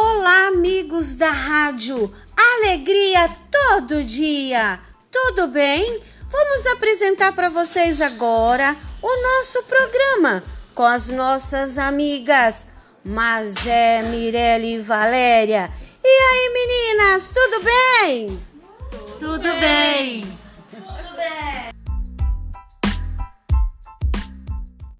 Olá, amigos da rádio Alegria todo dia. Tudo bem? Vamos apresentar para vocês agora o nosso programa com as nossas amigas Mazé, Mirelle e Valéria. E aí, meninas, tudo bem? Tudo bem.